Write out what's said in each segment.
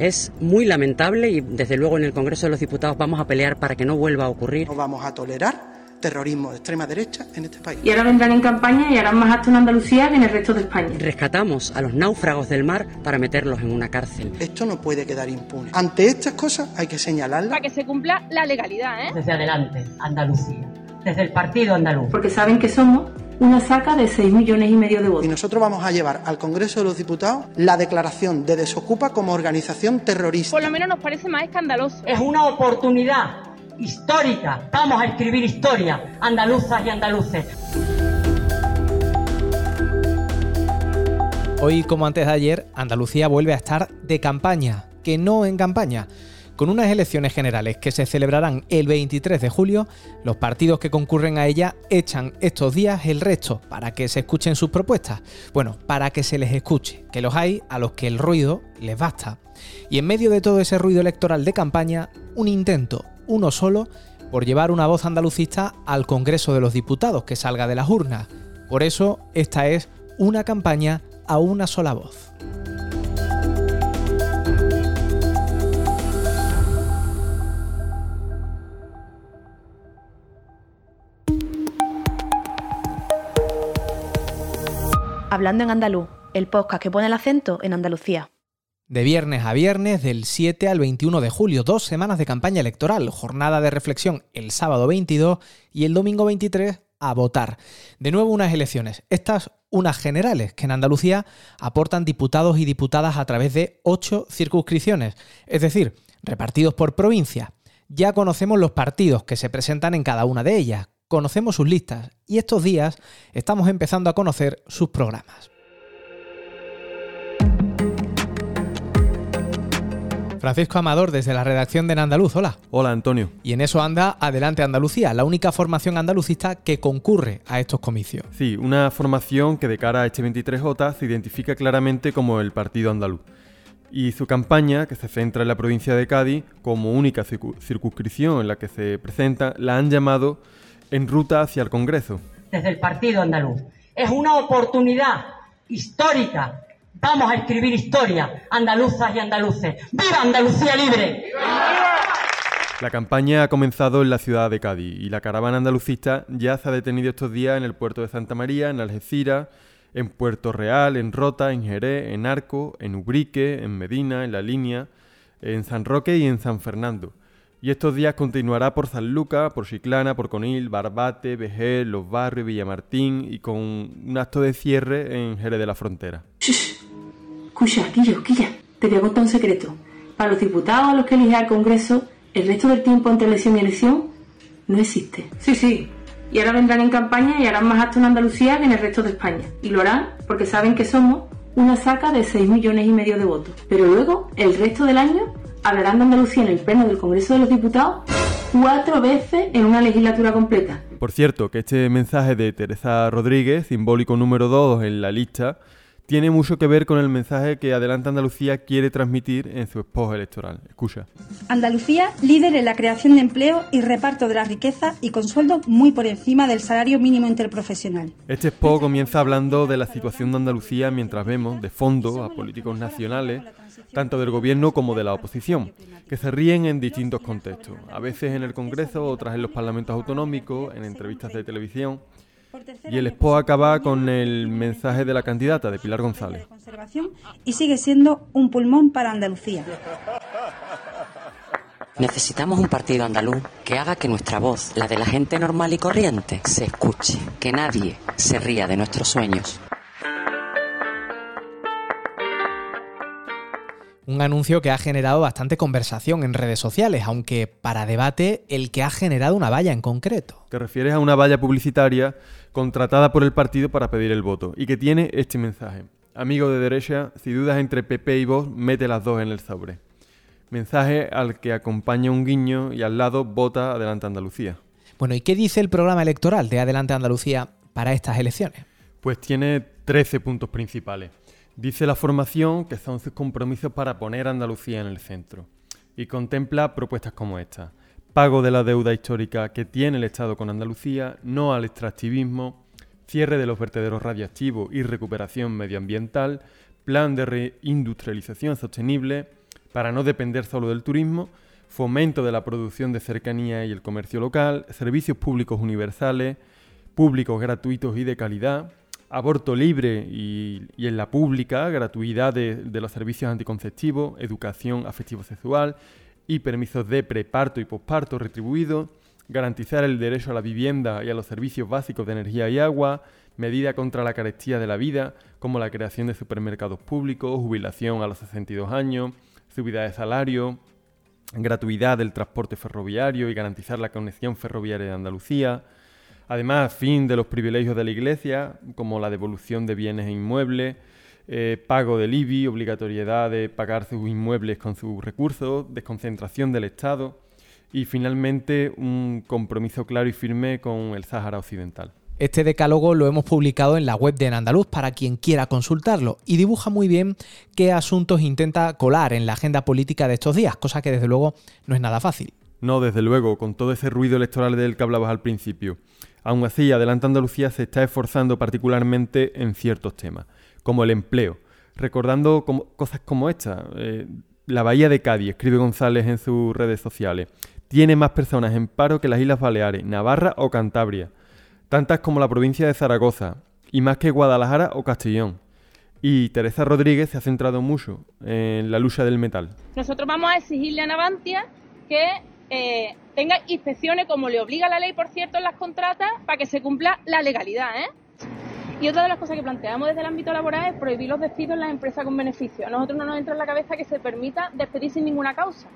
Es muy lamentable y desde luego en el Congreso de los Diputados vamos a pelear para que no vuelva a ocurrir. No vamos a tolerar terrorismo de extrema derecha en este país. Y ahora vendrán en campaña y harán más actos en Andalucía que en el resto de España. Rescatamos a los náufragos del mar para meterlos en una cárcel. Esto no puede quedar impune. Ante estas cosas hay que señalarlas. Para que se cumpla la legalidad, ¿eh? Desde adelante, Andalucía. Desde el partido andaluz. Porque saben que somos una saca de 6 millones y medio de votos. Y nosotros vamos a llevar al Congreso de los Diputados la declaración de Desocupa como organización terrorista. Por lo menos nos parece más escandaloso. Es una oportunidad histórica. Vamos a escribir historia, andaluzas y andaluces. Hoy, como antes de ayer, Andalucía vuelve a estar de campaña, que no en campaña. Con unas elecciones generales que se celebrarán el 23 de julio, los partidos que concurren a ella echan estos días el resto para que se escuchen sus propuestas. Bueno, para que se les escuche, que los hay a los que el ruido les basta. Y en medio de todo ese ruido electoral de campaña, un intento, uno solo, por llevar una voz andalucista al Congreso de los Diputados que salga de las urnas. Por eso, esta es una campaña a una sola voz. Hablando en andaluz, el podcast que pone el acento en Andalucía. De viernes a viernes, del 7 al 21 de julio, dos semanas de campaña electoral, jornada de reflexión el sábado 22 y el domingo 23 a votar. De nuevo unas elecciones, estas unas generales, que en Andalucía aportan diputados y diputadas a través de ocho circunscripciones, es decir, repartidos por provincia. Ya conocemos los partidos que se presentan en cada una de ellas, conocemos sus listas y estos días estamos empezando a conocer sus programas. Francisco Amador, desde la redacción de En Andaluz, hola. Hola, Antonio. Y en eso anda Adelante Andalucía, la única formación andalucista que concurre a estos comicios. Sí, una formación que de cara a este 23J se identifica claramente como el Partido Andaluz. Y su campaña, que se centra en la provincia de Cádiz como única circunscripción en la que se presenta, la han llamado en ruta hacia el Congreso. Desde el Partido Andaluz. Es una oportunidad histórica. Vamos a escribir historia, andaluzas y andaluces. ¡Viva Andalucía libre! La campaña ha comenzado en la ciudad de Cádiz y la caravana andalucista ya se ha detenido estos días en el puerto de Santa María, en Algeciras, en Puerto Real, en Rota, en Jerez, en Arco, en Ubrique, en Medina, en La Línea, en San Roque y en San Fernando. Y estos días continuará por San Lucas, por Chiclana, por Conil, Barbate, Vejer, Los Barrios, Villamartín y con un acto de cierre en Jerez de la Frontera. Escucha, Quillo, Quilla, te voy a contar un secreto. Para los diputados a los que elige al Congreso, el resto del tiempo entre elección y elección no existe. Sí, sí. Y ahora vendrán en campaña y harán más actos en Andalucía que en el resto de España. Y lo harán porque saben que somos una saca de 6 millones y medio de votos. Pero luego, el resto del año, hablarán de Andalucía en el pleno del Congreso de los Diputados cuatro veces en una legislatura completa. Por cierto, que este mensaje de Teresa Rodríguez, simbólico número 2 en la lista, tiene mucho que ver con el mensaje que Adelante Andalucía quiere transmitir en su esposa electoral. Escucha. Andalucía, líder en la creación de empleo y reparto de la riqueza y con sueldo muy por encima del salario mínimo interprofesional. Este expo comienza hablando de la situación de Andalucía mientras vemos, de fondo, a políticos nacionales tanto del gobierno como de la oposición, que se ríen en distintos contextos, a veces en el Congreso, otras en los parlamentos autonómicos, en entrevistas de televisión. Y el expo acaba con el mensaje de la candidata, de Pilar González. Y sigue siendo un pulmón para Andalucía. Necesitamos un partido andaluz que haga que nuestra voz, la de la gente normal y corriente, se escuche, que nadie se ría de nuestros sueños. Un anuncio que ha generado bastante conversación en redes sociales, aunque para debate el que ha generado una valla en concreto. Te refieres a una valla publicitaria contratada por el partido para pedir el voto y que tiene este mensaje. Amigo de derecha, si dudas entre PP y vos, mete las dos en el sobre. Mensaje al que acompaña un guiño y al lado vota Adelante Andalucía. Bueno, ¿y qué dice el programa electoral de Adelante Andalucía para estas elecciones? Pues tiene 13 puntos principales. Dice la formación que son sus compromisos para poner a Andalucía en el centro y contempla propuestas como esta. Pago de la deuda histórica que tiene el Estado con Andalucía, no al extractivismo, cierre de los vertederos radiactivos y recuperación medioambiental, plan de reindustrialización sostenible, para no depender solo del turismo, fomento de la producción de cercanía y el comercio local, servicios públicos universales, públicos gratuitos y de calidad, aborto libre y, en la pública, gratuidad de, los servicios anticonceptivos, educación afectivo-sexual y permisos de preparto y posparto retribuidos, garantizar el derecho a la vivienda y a los servicios básicos de energía y agua, medida contra la carestía de la vida, como la creación de supermercados públicos, jubilación a los 62 años, subida de salario, gratuidad del transporte ferroviario y garantizar la conexión ferroviaria de Andalucía, Además, fin de los privilegios de la Iglesia, como la devolución de bienes e inmuebles, eh, pago del IBI, obligatoriedad de pagar sus inmuebles con sus recursos, desconcentración del Estado y finalmente un compromiso claro y firme con el Sáhara Occidental. Este decálogo lo hemos publicado en la web de En Andaluz para quien quiera consultarlo y dibuja muy bien qué asuntos intenta colar en la agenda política de estos días, cosa que desde luego no es nada fácil. No, desde luego, con todo ese ruido electoral del que hablabas al principio. Aún así, Adelante Andalucía se está esforzando particularmente en ciertos temas, como el empleo, recordando cosas como esta. Eh, la Bahía de Cádiz, escribe González en sus redes sociales, tiene más personas en paro que las Islas Baleares, Navarra o Cantabria, tantas como la provincia de Zaragoza, y más que Guadalajara o Castellón. Y Teresa Rodríguez se ha centrado mucho en la lucha del metal. Nosotros vamos a exigirle a Navantia que eh, tenga inspecciones como le obliga la ley, por cierto, en las contratas para que se cumpla la legalidad. ¿eh? Y otra de las cosas que planteamos desde el ámbito laboral es prohibir los despidos en las empresas con beneficio. A nosotros no nos entra en la cabeza que se permita despedir sin ninguna causa.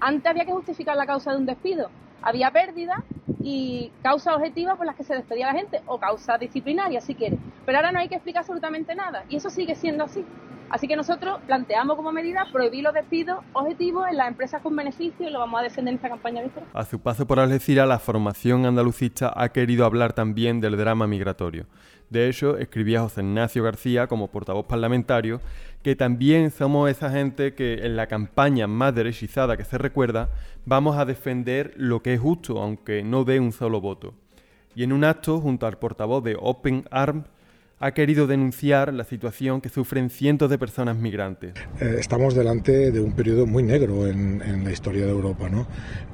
Antes había que justificar la causa de un despido. Había pérdida y causas objetivas por las que se despedía la gente o causas disciplinarias, si quiere. Pero ahora no hay que explicar absolutamente nada. Y eso sigue siendo así. Así que nosotros planteamos como medida prohibir los despidos objetivos en las empresas con beneficio y lo vamos a defender en esta campaña Víctor. A su paso por Algeciras, la formación andalucista ha querido hablar también del drama migratorio. De hecho, escribía José Ignacio García como portavoz parlamentario que también somos esa gente que en la campaña más derechizada que se recuerda vamos a defender lo que es justo, aunque no dé un solo voto. Y en un acto junto al portavoz de Open Arms, ha querido denunciar la situación que sufren cientos de personas migrantes. Eh, estamos delante de un periodo muy negro en, la historia de Europa. ¿no?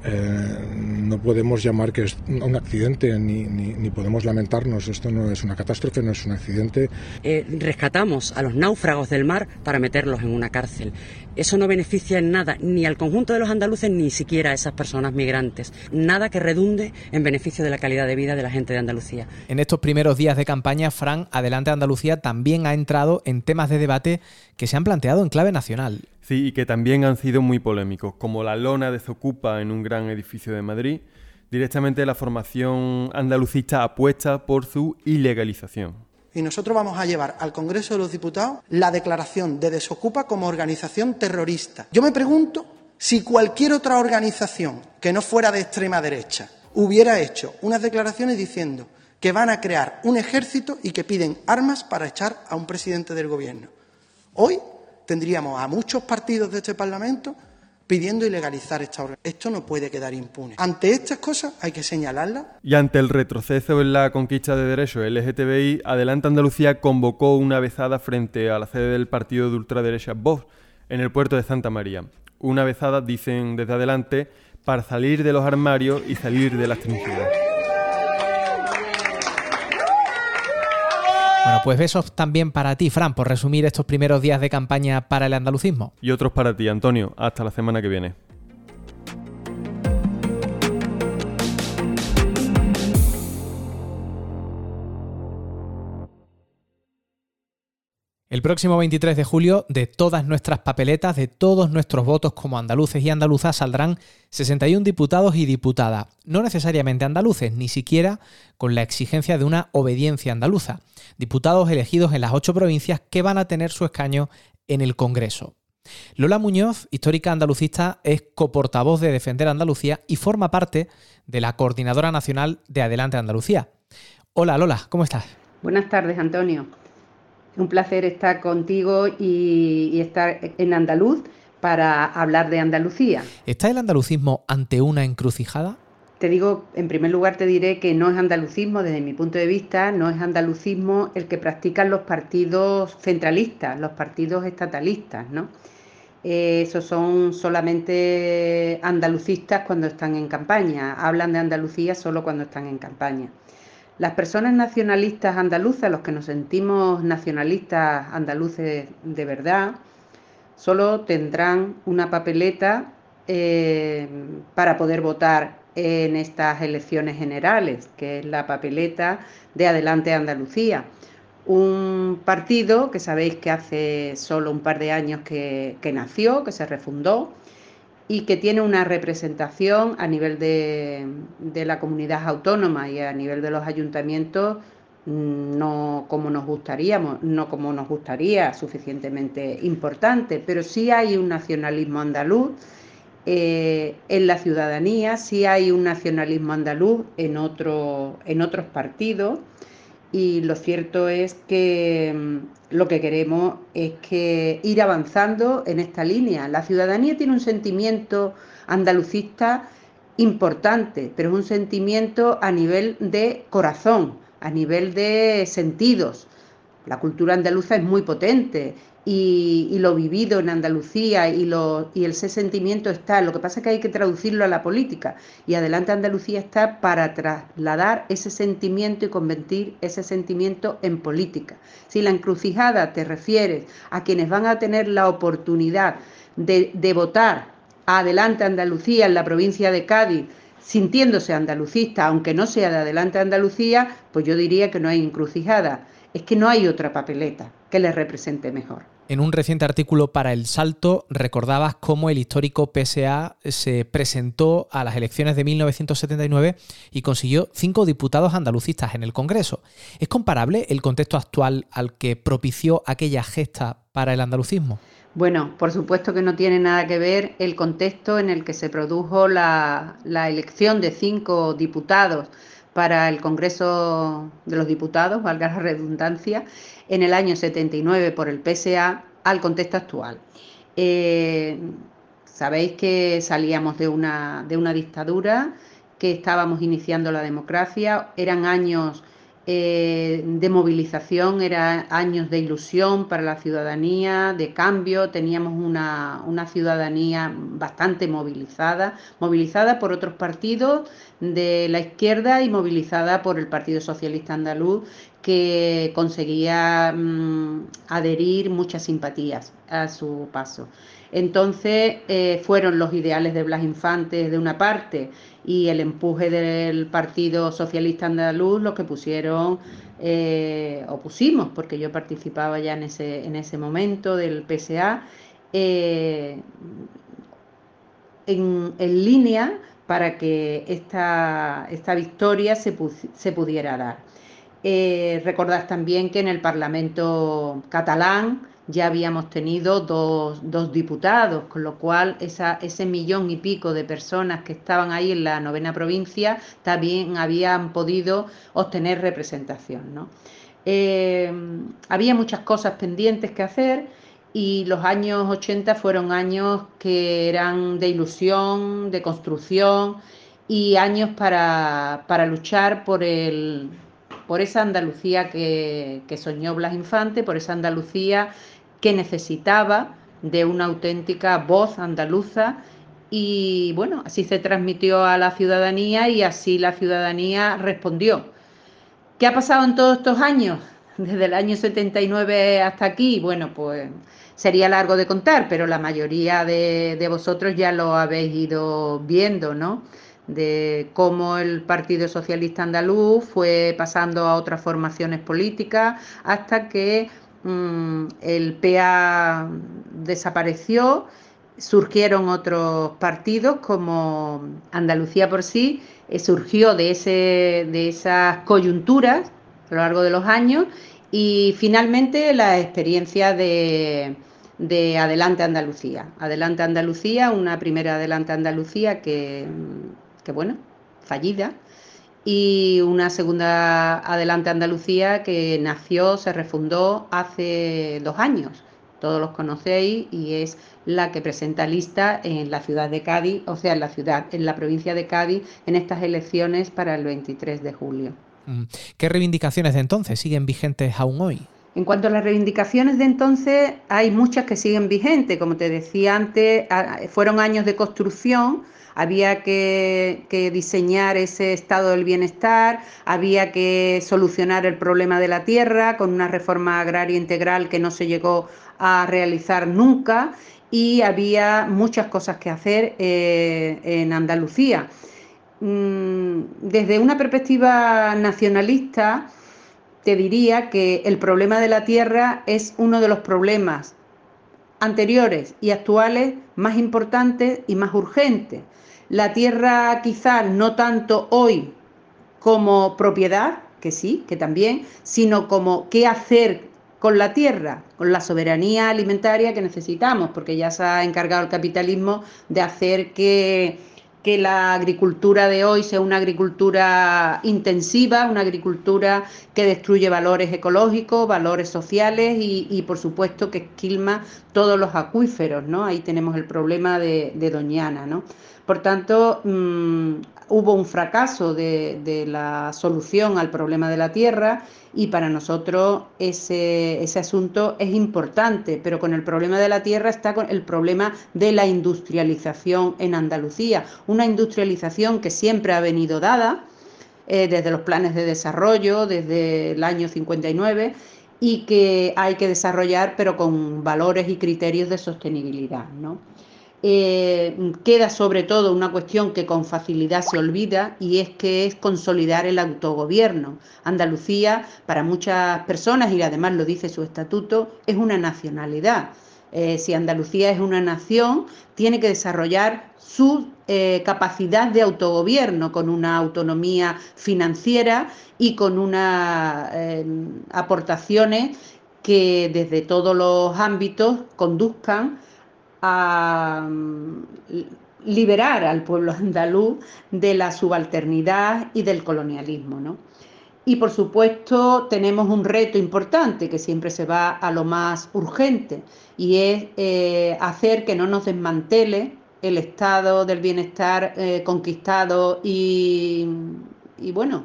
Eh, no podemos llamar que es un accidente ni, ni, podemos lamentarnos. Esto no es una catástrofe, no es un accidente. Eh, rescatamos a los náufragos del mar para meterlos en una cárcel. Eso no beneficia en nada ni al conjunto de los andaluces ni siquiera a esas personas migrantes. Nada que redunde en beneficio de la calidad de vida de la gente de Andalucía. En estos primeros días de campaña, Fran, Adelante Andalucía también ha entrado en temas de debate que se han planteado en clave nacional. Sí, y que también han sido muy polémicos, como la lona desocupa en un gran edificio de Madrid. Directamente la formación andalucista apuesta por su ilegalización y nosotros vamos a llevar al Congreso de los Diputados la declaración de Desocupa como organización terrorista. Yo me pregunto si cualquier otra organización que no fuera de extrema derecha hubiera hecho unas declaraciones diciendo que van a crear un ejército y que piden armas para echar a un presidente del Gobierno. Hoy tendríamos a muchos partidos de este Parlamento pidiendo ilegalizar esta organización. Esto no puede quedar impune. Ante estas cosas hay que señalarlas. Y ante el retroceso en la conquista de derechos LGTBI, Adelante Andalucía convocó una vezada frente a la sede del partido de ultraderecha Vox en el puerto de Santa María. Una vezada, dicen desde adelante, para salir de los armarios y salir de las trincheras. Pues besos también para ti, Fran, por resumir estos primeros días de campaña para el andalucismo. Y otros para ti, Antonio. Hasta la semana que viene. El próximo 23 de julio, de todas nuestras papeletas, de todos nuestros votos como andaluces y andaluzas, saldrán 61 diputados y diputadas, no necesariamente andaluces, ni siquiera con la exigencia de una obediencia andaluza. Diputados elegidos en las ocho provincias que van a tener su escaño en el Congreso. Lola Muñoz, histórica andalucista, es coportavoz de Defender Andalucía y forma parte de la Coordinadora Nacional de Adelante Andalucía. Hola Lola, ¿cómo estás? Buenas tardes, Antonio. Un placer estar contigo y, estar en Andaluz para hablar de Andalucía. ¿Está el andalucismo ante una encrucijada? Te digo, en primer lugar te diré que no es andalucismo, desde mi punto de vista, no es andalucismo el que practican los partidos centralistas, los partidos estatalistas, ¿no? Eh, esos son solamente andalucistas cuando están en campaña, hablan de Andalucía solo cuando están en campaña. Las personas nacionalistas andaluzas, los que nos sentimos nacionalistas andaluces de verdad, solo tendrán una papeleta eh, para poder votar en estas elecciones generales, que es la papeleta de Adelante Andalucía. Un partido que sabéis que hace solo un par de años que nació, que se refundó, y que tiene una representación a nivel de, la comunidad autónoma y a nivel de los ayuntamientos mm, no como nos gustaríamos, no como nos gustaría, suficientemente importante, pero sí hay un nacionalismo andaluz eh, en la ciudadanía, sí hay un nacionalismo andaluz en, otro, en otros partidos y lo cierto es que mm, lo que queremos es que ir avanzando en esta línea. La ciudadanía tiene un sentimiento andalucista importante, pero es un sentimiento a nivel de corazón, a nivel de sentidos. La cultura andaluza es muy potente y, lo vivido en Andalucía y, lo, y ese sentimiento está. Lo que pasa es que hay que traducirlo a la política y adelante Andalucía está para trasladar ese sentimiento y convertir ese sentimiento en política. Si la encrucijada te refieres a quienes van a tener la oportunidad de, de votar adelante Andalucía en la provincia de Cádiz, sintiéndose andalucista, aunque no sea de adelante Andalucía, pues yo diría que no hay encrucijada. Es que no hay otra papeleta que les represente mejor. En un reciente artículo para El Salto recordabas cómo el histórico PSA se presentó a las elecciones de 1979 y consiguió cinco diputados andalucistas en el Congreso. ¿Es comparable el contexto actual al que propició aquella gesta para el andalucismo? Bueno, por supuesto que no tiene nada que ver el contexto en el que se produjo la, la elección de cinco diputados para el Congreso de los Diputados, valga la redundancia, en el año 79 por el PSA al contexto actual. Eh, sabéis que salíamos de una, de una dictadura, que estábamos iniciando la democracia, eran años eh, de movilización, eran años de ilusión para la ciudadanía, de cambio, teníamos una, una, ciudadanía bastante movilizada, movilizada por otros partidos de la izquierda y movilizada por el Partido Socialista Andaluz, que conseguía mm, adherir muchas simpatías a su paso. Entonces eh, fueron los ideales de Blas Infantes de una parte y el empuje del Partido Socialista Andaluz los que pusieron eh, o pusimos, porque yo participaba ya en ese, en ese momento del PSA, eh, en, línea para que esta, esta victoria se, se pudiera dar. Eh, recordad también que en el Parlamento catalán ya habíamos tenido dos, diputados, con lo cual ese millón y pico de personas que estaban ahí en la novena provincia también habían podido obtener representación. Eh, había muchas cosas pendientes que hacer y los años 80 fueron años que eran de ilusión, de construcción y años para luchar por el, por esa Andalucía que, soñó Blas Infante, por esa Andalucía que necesitaba de una auténtica voz andaluza y bueno, así se transmitió a la ciudadanía y así la ciudadanía respondió. ¿Qué ha pasado en todos estos años? Desde el año 79 hasta aquí, bueno, pues sería largo de contar, pero la mayoría de, de vosotros ya lo habéis ido viendo, ¿no? De cómo el Partido Socialista Andaluz fue pasando a otras formaciones políticas hasta que mm, el PA desapareció, surgieron otros partidos como Andalucía por sí, eh, surgió de, ese, de esas coyunturas a lo largo de los años y finalmente la experiencia de, de Adelante Andalucía. Adelante Andalucía, una primera Adelante Andalucía que que bueno, fallida, y una segunda Adelante Andalucía que nació, se refundó hace dos años. Todos los conocéis y es la que presenta lista en la ciudad de Cádiz, o sea, en la ciudad, en la provincia de Cádiz, en estas elecciones para el 23 de julio. Mm. ¿Qué reivindicaciones de entonces siguen vigentes aún hoy? En cuanto a las reivindicaciones de entonces, hay muchas que siguen vigentes. Como te decía antes, fueron años de construcción, había que, diseñar ese estado del bienestar, había que solucionar el problema de la tierra con una reforma agraria integral que no se llegó a realizar nunca y había muchas cosas que hacer eh, en Andalucía. Mm, desde una perspectiva nacionalista, te diría que el problema de la tierra es uno de los problemas anteriores y actuales más importantes y más urgentes. La tierra quizás no tanto hoy como propiedad, que sí, que también, sino como qué hacer con la tierra, con la soberanía alimentaria que necesitamos, porque ya se ha encargado el capitalismo de hacer que, que la agricultura de hoy sea una agricultura intensiva, una agricultura que destruye valores ecológicos, valores sociales y, por supuesto que esquilma todos los acuíferos, ¿no? Ahí tenemos el problema de, de Doñana, ¿no? Por tanto, mm, hubo un fracaso de, la solución al problema de la tierra y para nosotros ese, asunto es importante, pero con el problema de la tierra está con el problema de la industrialización en Andalucía, una industrialización que siempre ha venido dada eh, desde los planes de desarrollo, desde el año 59 y que hay que desarrollar pero con valores y criterios de sostenibilidad. ¿no? Eh, queda sobre todo una cuestión que con facilidad se olvida y es que es consolidar el autogobierno. Andalucía, para muchas personas, y además lo dice su estatuto, es una nacionalidad. Eh, si Andalucía es una nación, tiene que desarrollar su eh, capacidad de autogobierno con una autonomía financiera y con unas aportaciones que desde todos los ámbitos conduzcan a mm, liberar al pueblo andaluz de la subalternidad y del colonialismo. ¿no? Y por supuesto tenemos un reto importante que siempre se va a lo más urgente y es eh, hacer que no nos desmantele el estado del bienestar eh, conquistado y, y bueno,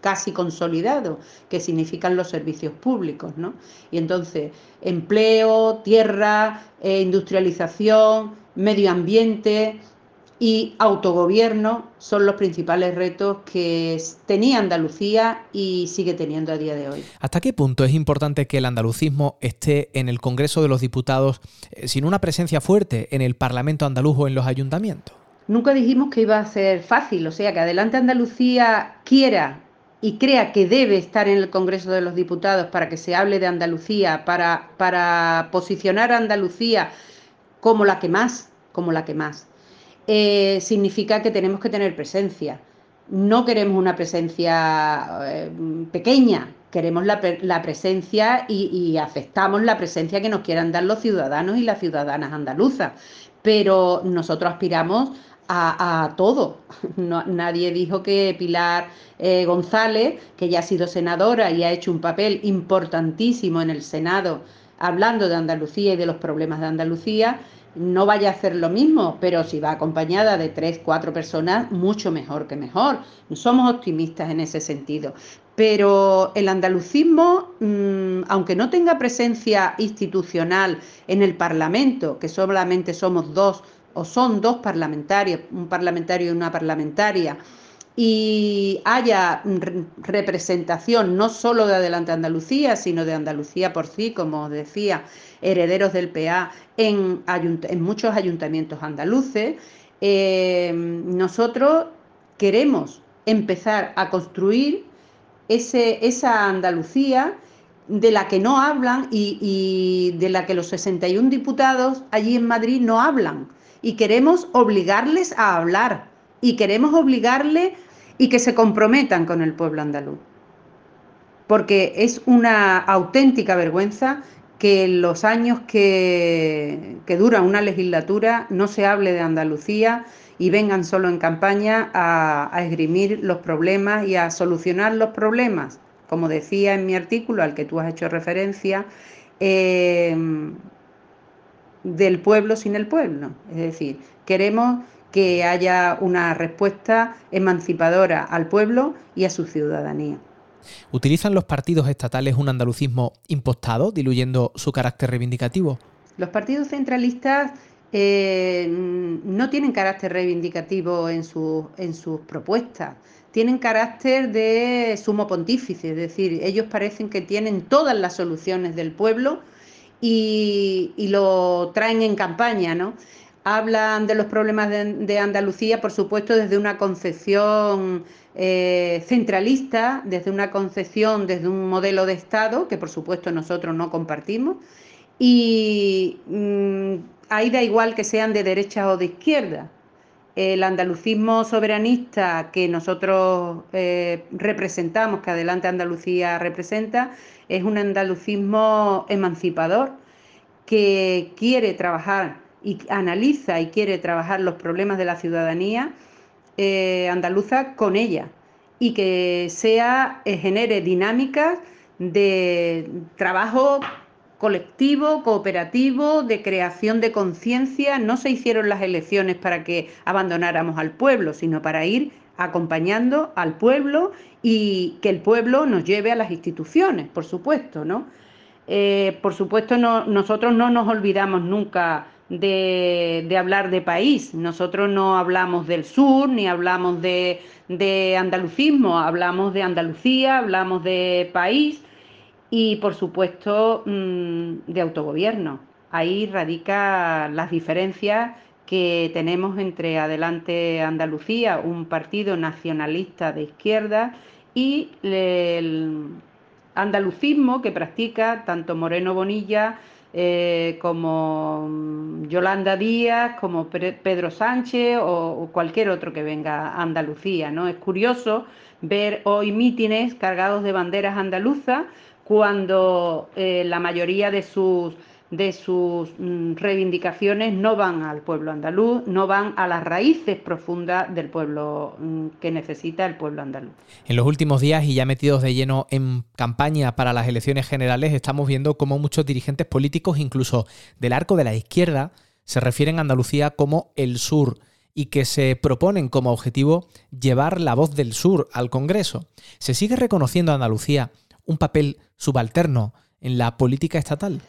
casi consolidado, que significan los servicios públicos, ¿no? Y entonces, empleo, tierra, eh, industrialización, medio ambiente y autogobierno son los principales retos que tenía Andalucía y sigue teniendo a día de hoy. ¿Hasta qué punto es importante que el andalucismo esté en el Congreso de los Diputados eh, sin una presencia fuerte en el Parlamento andaluz o en los ayuntamientos? Nunca dijimos que iba a ser fácil, o sea, que adelante Andalucía quiera y crea que debe estar en el Congreso de los Diputados para que se hable de Andalucía, para, para posicionar a Andalucía como la que más, como la que más, eh, significa que tenemos que tener presencia. No queremos una presencia eh, pequeña, queremos la, presencia y, y, aceptamos la presencia que nos quieran dar los ciudadanos y las ciudadanas andaluzas. Pero nosotros aspiramos a, todo. nadie dijo que Pilar eh, González, que ya ha sido senadora y ha hecho un papel importantísimo en el Senado hablando de Andalucía y de los problemas de Andalucía, no vaya a hacer lo mismo, pero si va acompañada de tres, cuatro personas, mucho mejor que mejor. Somos optimistas en ese sentido. Pero el andalucismo, mm, aunque no tenga presencia institucional en el Parlamento, que solamente somos dos o son dos parlamentarios, un parlamentario y una parlamentaria, y haya representación no solo de Adelante Andalucía, sino de Andalucía por sí, como os decía, herederos del PA en, muchos ayuntamientos andaluces, eh, nosotros queremos empezar a construir esa Andalucía de la que no hablan y, de la que los 61 diputados allí en Madrid no hablan y queremos obligarles a hablar y queremos obligarle y que se comprometan con el pueblo andaluz. Porque es una auténtica vergüenza que en los años que dura una legislatura no se hable de Andalucía y vengan solo en campaña a, esgrimir los problemas y a solucionar los problemas. Como decía en mi artículo al que tú has hecho referencia, eh, del pueblo sin el pueblo. Es decir, queremos que haya una respuesta emancipadora al pueblo y a su ciudadanía. ¿Utilizan los partidos estatales un andalucismo impostado, diluyendo su carácter reivindicativo? Los partidos centralistas eh, no tienen carácter reivindicativo en, sus propuestas, tienen carácter de sumo pontífice, es decir, ellos parecen que tienen todas las soluciones del pueblo y, lo traen en campaña, ¿no? Hablan de los problemas de, Andalucía, por supuesto, desde una concepción eh, centralista, desde una concepción, desde un modelo de Estado, que por supuesto nosotros no compartimos, y mm, ahí da igual que sean de derecha o de izquierda. El andalucismo soberanista que nosotros eh, representamos, que Adelante Andalucía representa, es un andalucismo emancipador que quiere trabajar y analiza y quiere trabajar los problemas de la ciudadanía eh, andaluza con ella y que sea eh, genere dinámicas de trabajo colectivo, cooperativo, de creación de conciencia. No se hicieron las elecciones para que abandonáramos al pueblo, sino para ir acompañando al pueblo y que el pueblo nos lleve a las instituciones, por supuesto, ¿no? Eh, por supuesto, no, nosotros no nos olvidamos nunca de, hablar de país. Nosotros no hablamos del sur, ni hablamos de andalucismo, hablamos de Andalucía, hablamos de país y por supuesto mm, de autogobierno. Ahí radica las diferencias que tenemos entre Adelante Andalucía, un partido nacionalista de izquierda, y el andalucismo que practica tanto Moreno Bonilla eh, como Yolanda Díaz, como Pedro Sánchez o, cualquier otro que venga a Andalucía. ¿no? Es curioso ver hoy mítines cargados de banderas andaluzas cuando eh, la mayoría de sus, de sus mm, reivindicaciones no van al pueblo andaluz, no van a las raíces profundas del pueblo mm, que necesita el pueblo andaluz. En los últimos días y ya metidos de lleno en campaña para las elecciones generales, estamos viendo cómo muchos dirigentes políticos, incluso del arco de la izquierda, se refieren a Andalucía como el sur y que se proponen como objetivo llevar la voz del sur al Congreso. ¿Se sigue reconociendo a Andalucía un papel subalterno en la política estatal?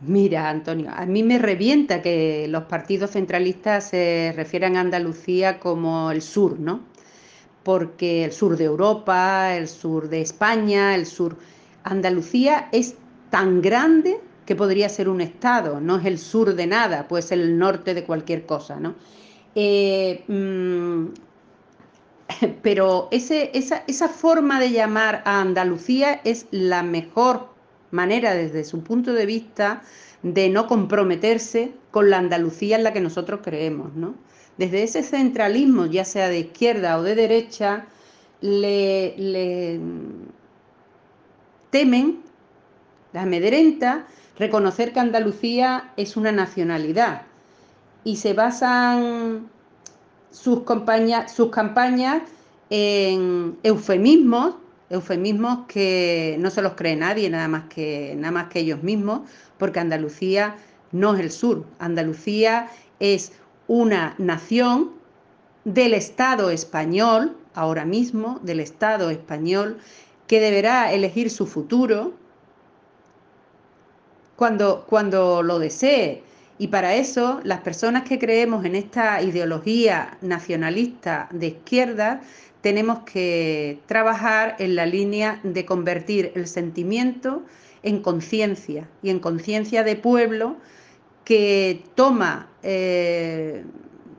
Mira, Antonio, a mí me revienta que los partidos centralistas se refieran a Andalucía como el sur, ¿no? Porque el sur de Europa, el sur de España, el sur... Andalucía es tan grande que podría ser un estado, no es el sur de nada, puede ser el norte de cualquier cosa, ¿no? Eh, mm, pero esa, esa forma de llamar a Andalucía es la mejor manera desde su punto de vista de no comprometerse con la Andalucía en la que nosotros creemos, ¿no? Desde ese centralismo, ya sea de izquierda o de derecha, le, temen, la amedrenta, reconocer que Andalucía es una nacionalidad y se basan sus, sus campañas en eufemismos, eufemismos que no se los cree nadie, nada más que, nada más que ellos mismos, porque Andalucía no es el sur, Andalucía es una nación del Estado español, ahora mismo, del Estado español, que deberá elegir su futuro cuando, cuando lo desee, y para eso, las personas que creemos en esta ideología nacionalista de izquierda, tenemos que trabajar en la línea de convertir el sentimiento en conciencia y en conciencia de pueblo que toma eh,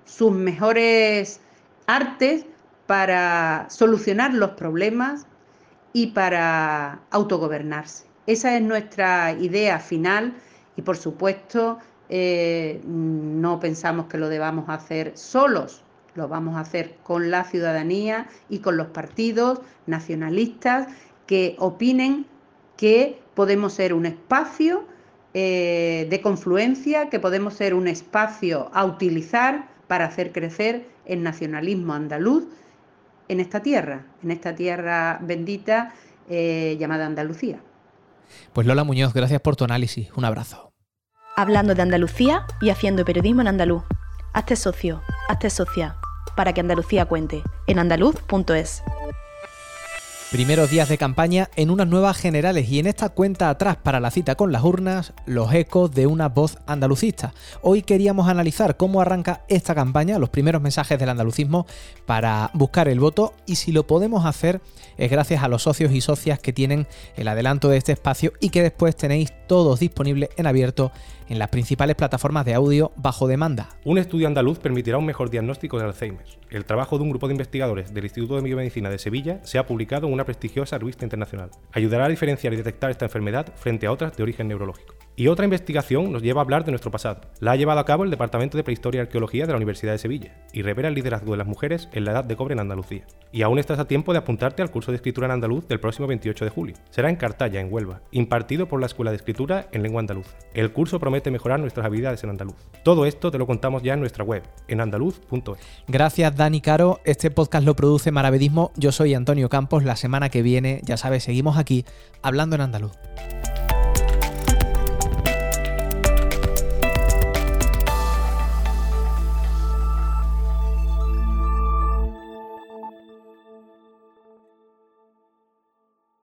sus mejores artes para solucionar los problemas y para autogobernarse. Esa es nuestra idea final y por supuesto eh, no pensamos que lo debamos hacer solos, lo vamos a hacer con la ciudadanía y con los partidos nacionalistas que opinen que podemos ser un espacio eh, de confluencia, que podemos ser un espacio a utilizar para hacer crecer el nacionalismo andaluz en esta tierra, en esta tierra bendita eh, llamada Andalucía. Pues Lola Muñoz, gracias por tu análisis. Un abrazo hablando de Andalucía y haciendo periodismo en andaluz. Hazte socio, hazte socia, para que Andalucía cuente, en andaluz.es. Primeros días de campaña en unas nuevas generales y en esta cuenta atrás para la cita con las urnas, los ecos de una voz andalucista. Hoy queríamos analizar cómo arranca esta campaña, los primeros mensajes del andalucismo para buscar el voto y si lo podemos hacer es gracias a los socios y socias que tienen el adelanto de este espacio y que después tenéis todos disponibles en abierto en las principales plataformas de audio bajo demanda. Un estudio andaluz permitirá un mejor diagnóstico de Alzheimer. El trabajo de un grupo de investigadores del Instituto de Biomedicina de Sevilla se ha publicado en una prestigiosa revista internacional. Ayudará a diferenciar y detectar esta enfermedad frente a otras de origen neurológico. Y otra investigación nos lleva a hablar de nuestro pasado. La ha llevado a cabo el Departamento de Prehistoria y Arqueología de la Universidad de Sevilla y revela el liderazgo de las mujeres en la edad de cobre en Andalucía. Y aún estás a tiempo de apuntarte al curso de escritura en andaluz del próximo 28 de julio. Será en Cartaya, en Huelva, impartido por la Escuela de Escritura en Lengua Andaluza. El curso promete mejorar nuestras habilidades en andaluz. Todo esto te lo contamos ya en nuestra web, en andaluz.es. Gracias Dani Caro, este podcast lo produce Maravedismo, yo soy Antonio Campos, la semana que viene, ya sabes, seguimos aquí hablando en andaluz.